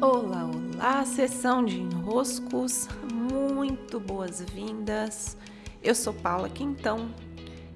Olá, olá, sessão de enroscos, muito boas-vindas. Eu sou Paula Quintão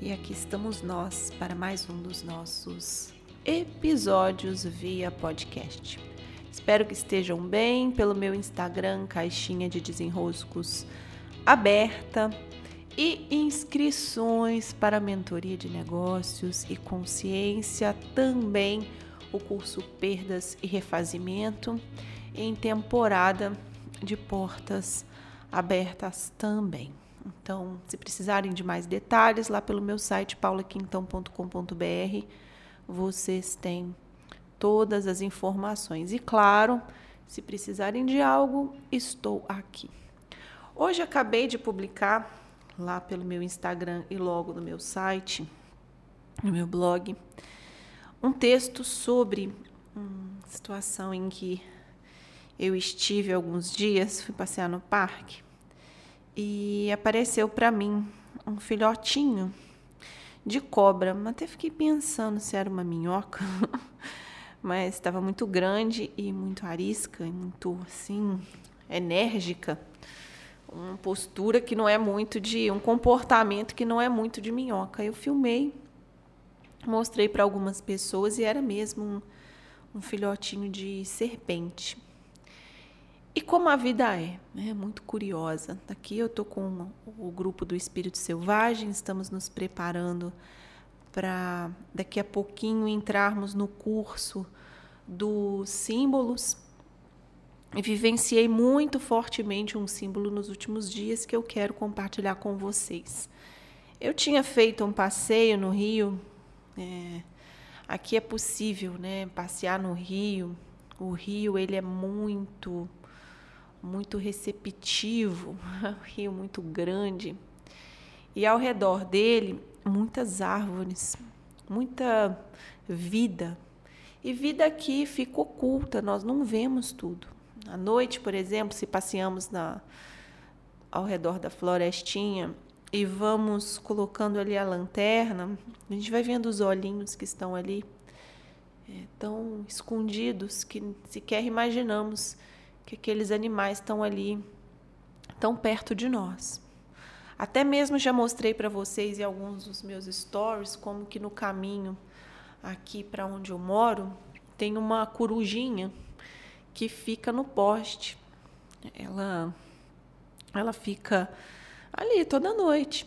e aqui estamos nós para mais um dos nossos episódios via podcast. Espero que estejam bem pelo meu Instagram, caixinha de desenroscos aberta e inscrições para mentoria de negócios e consciência também o curso Perdas e Refazimento em temporada de portas abertas também. Então, se precisarem de mais detalhes, lá pelo meu site paulaquintão.com.br, vocês têm todas as informações. E claro, se precisarem de algo, estou aqui. Hoje acabei de publicar lá pelo meu Instagram e logo no meu site, no meu blog, um texto sobre uma situação em que eu estive alguns dias, fui passear no parque e apareceu para mim um filhotinho de cobra. Até fiquei pensando se era uma minhoca, mas estava muito grande e muito arisca, e muito assim enérgica. Uma postura que não é muito de um comportamento que não é muito de minhoca. Eu filmei Mostrei para algumas pessoas e era mesmo um, um filhotinho de serpente. E como a vida é, né? Muito curiosa. Aqui eu tô com o grupo do Espírito Selvagem, estamos nos preparando para daqui a pouquinho entrarmos no curso dos símbolos. E vivenciei muito fortemente um símbolo nos últimos dias que eu quero compartilhar com vocês. Eu tinha feito um passeio no Rio é, aqui é possível, né, passear no rio. O rio ele é muito, muito receptivo, um rio muito grande e ao redor dele muitas árvores, muita vida. E vida aqui fica oculta, nós não vemos tudo. À noite, por exemplo, se passeamos na, ao redor da florestinha, e vamos colocando ali a lanterna, a gente vai vendo os olhinhos que estão ali, é, tão escondidos que sequer imaginamos que aqueles animais estão ali, tão perto de nós. Até mesmo já mostrei para vocês em alguns dos meus stories como que no caminho aqui para onde eu moro tem uma corujinha que fica no poste. Ela ela fica ali toda noite.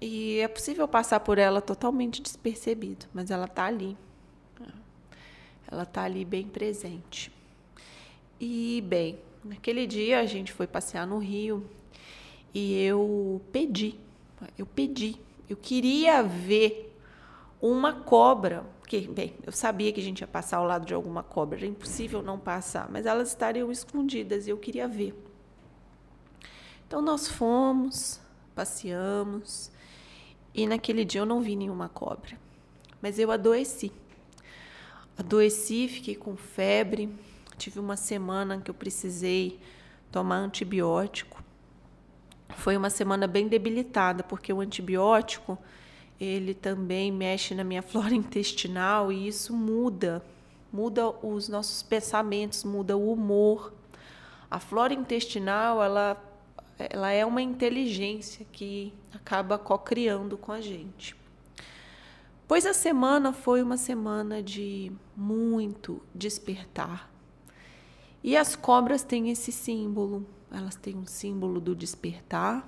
E é possível passar por ela totalmente despercebido, mas ela está ali. Ela está ali bem presente. E, bem, naquele dia a gente foi passear no Rio e eu pedi, eu pedi, eu queria ver uma cobra, porque, bem, eu sabia que a gente ia passar ao lado de alguma cobra, era impossível não passar, mas elas estariam escondidas e eu queria ver. Então nós fomos, passeamos e naquele dia eu não vi nenhuma cobra, mas eu adoeci. Adoeci, fiquei com febre, tive uma semana que eu precisei tomar antibiótico. Foi uma semana bem debilitada, porque o antibiótico ele também mexe na minha flora intestinal e isso muda, muda os nossos pensamentos, muda o humor. A flora intestinal, ela ela é uma inteligência que acaba co-criando com a gente. Pois a semana foi uma semana de muito despertar. E as cobras têm esse símbolo, elas têm um símbolo do despertar.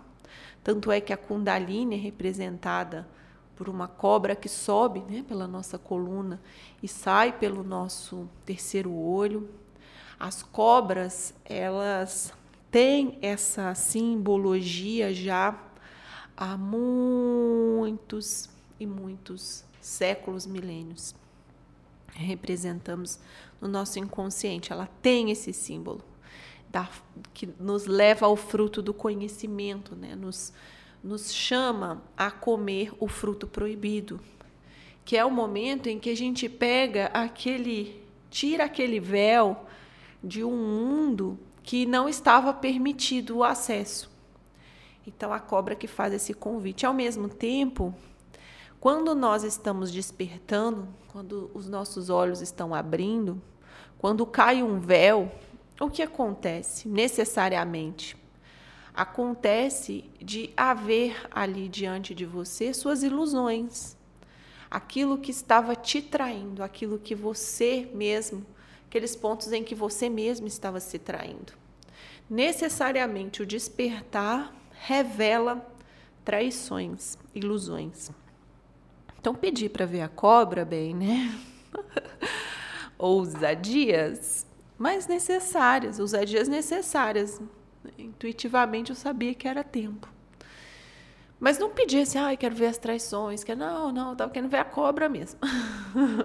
Tanto é que a Kundalini é representada por uma cobra que sobe né, pela nossa coluna e sai pelo nosso terceiro olho. As cobras, elas tem essa simbologia já há muitos e muitos séculos, milênios. Representamos no nosso inconsciente, ela tem esse símbolo da, que nos leva ao fruto do conhecimento, né? nos, nos chama a comer o fruto proibido, que é o momento em que a gente pega aquele, tira aquele véu de um mundo que não estava permitido o acesso. Então, a cobra que faz esse convite. Ao mesmo tempo, quando nós estamos despertando, quando os nossos olhos estão abrindo, quando cai um véu, o que acontece necessariamente? Acontece de haver ali diante de você suas ilusões, aquilo que estava te traindo, aquilo que você mesmo, aqueles pontos em que você mesmo estava se traindo. Necessariamente o despertar revela traições, ilusões. Então, pedir para ver a cobra, bem, né? Ousadias, mas necessárias, ousadias necessárias. Intuitivamente eu sabia que era tempo. Mas não pedia assim, ah, quero ver as traições, que não, não, eu estava querendo ver a cobra mesmo.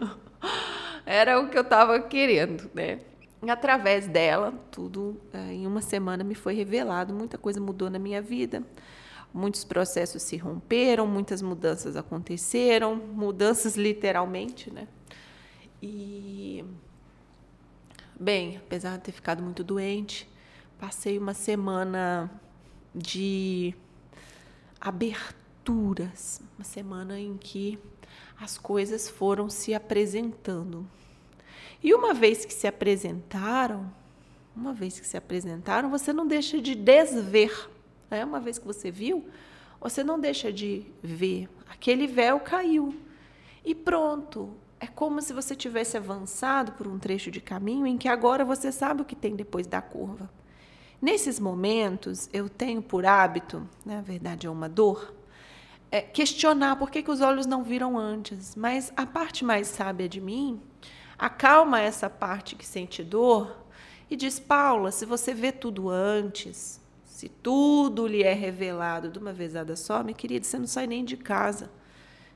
era o que eu estava querendo, né? Através dela, tudo eh, em uma semana me foi revelado, muita coisa mudou na minha vida muitos processos se romperam, muitas mudanças aconteceram, mudanças literalmente, né? E bem, apesar de ter ficado muito doente, passei uma semana de aberturas, uma semana em que as coisas foram se apresentando. E uma vez que se apresentaram, uma vez que se apresentaram, você não deixa de desver é Uma vez que você viu, você não deixa de ver. Aquele véu caiu. E pronto. É como se você tivesse avançado por um trecho de caminho em que agora você sabe o que tem depois da curva. Nesses momentos, eu tenho por hábito, na verdade é uma dor, é questionar por que, que os olhos não viram antes. Mas a parte mais sábia de mim acalma essa parte que sente dor e diz: Paula, se você vê tudo antes, se tudo lhe é revelado de uma vezada só, minha querida, você não sai nem de casa.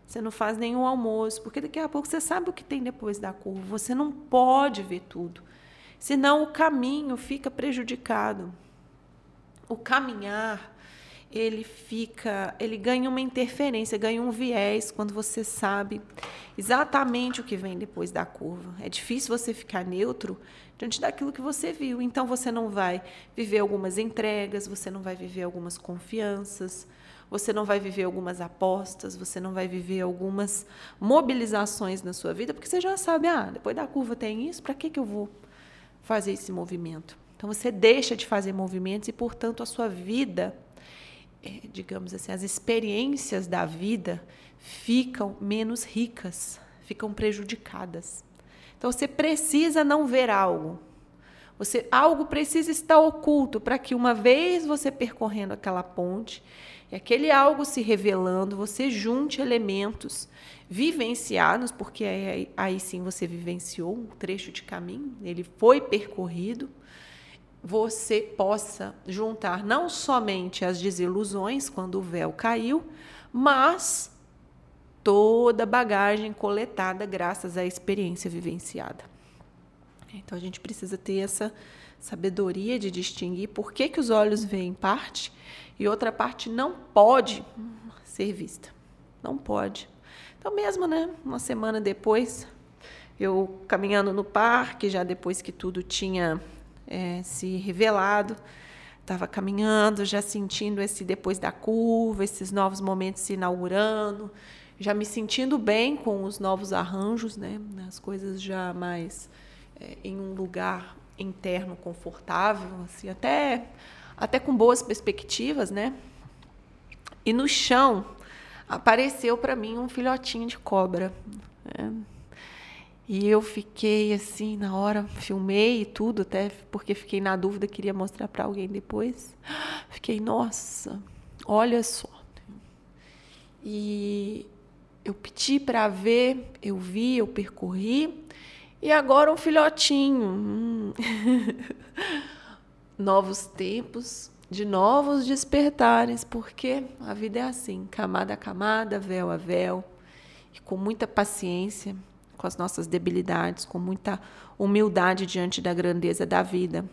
Você não faz nenhum almoço, porque daqui a pouco você sabe o que tem depois da curva. Você não pode ver tudo. Senão o caminho fica prejudicado. O caminhar ele fica, ele ganha uma interferência, ganha um viés quando você sabe exatamente o que vem depois da curva. É difícil você ficar neutro diante daquilo que você viu. Então você não vai viver algumas entregas, você não vai viver algumas confianças, você não vai viver algumas apostas, você não vai viver algumas mobilizações na sua vida, porque você já sabe, ah, depois da curva tem isso, para que que eu vou fazer esse movimento? Então você deixa de fazer movimentos e, portanto, a sua vida é, digamos assim, as experiências da vida ficam menos ricas, ficam prejudicadas. Então você precisa não ver algo. Você algo precisa estar oculto para que uma vez você percorrendo aquela ponte e aquele algo se revelando, você junte elementos vivenciados, porque aí, aí sim você vivenciou um trecho de caminho, ele foi percorrido você possa juntar não somente as desilusões quando o véu caiu, mas toda a bagagem coletada graças à experiência vivenciada. Então a gente precisa ter essa sabedoria de distinguir por que, que os olhos veem parte e outra parte não pode ser vista. Não pode. Então, mesmo, né, uma semana depois, eu caminhando no parque, já depois que tudo tinha é, se revelado. Estava caminhando, já sentindo esse depois da curva, esses novos momentos se inaugurando, já me sentindo bem com os novos arranjos, né? As coisas já mais é, em um lugar interno confortável, assim, até até com boas perspectivas, né? E no chão apareceu para mim um filhotinho de cobra. Né? E eu fiquei assim, na hora, filmei e tudo, até porque fiquei na dúvida, queria mostrar para alguém depois. Fiquei, nossa, olha só. E eu pedi para ver, eu vi, eu percorri, e agora um filhotinho. Hum. novos tempos, de novos despertares, porque a vida é assim, camada a camada, véu a véu, e com muita paciência com as nossas debilidades, com muita humildade diante da grandeza da vida,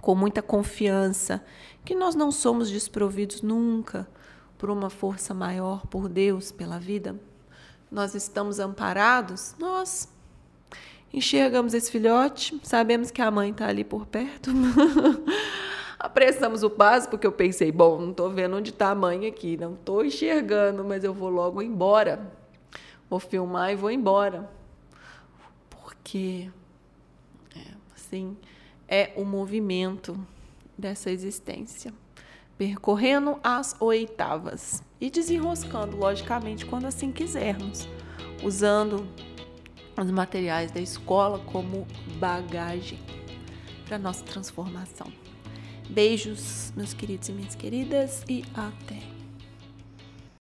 com muita confiança que nós não somos desprovidos nunca por uma força maior, por Deus, pela vida. Nós estamos amparados, nós enxergamos esse filhote, sabemos que a mãe está ali por perto. Apressamos o passo, porque eu pensei, bom, não estou vendo onde está a mãe aqui, não estou enxergando, mas eu vou logo embora vou filmar e vou embora. Porque, é, assim, é o movimento dessa existência, percorrendo as oitavas e desenroscando, logicamente, quando assim quisermos, usando os materiais da escola como bagagem para nossa transformação. Beijos, meus queridos e minhas queridas, e até!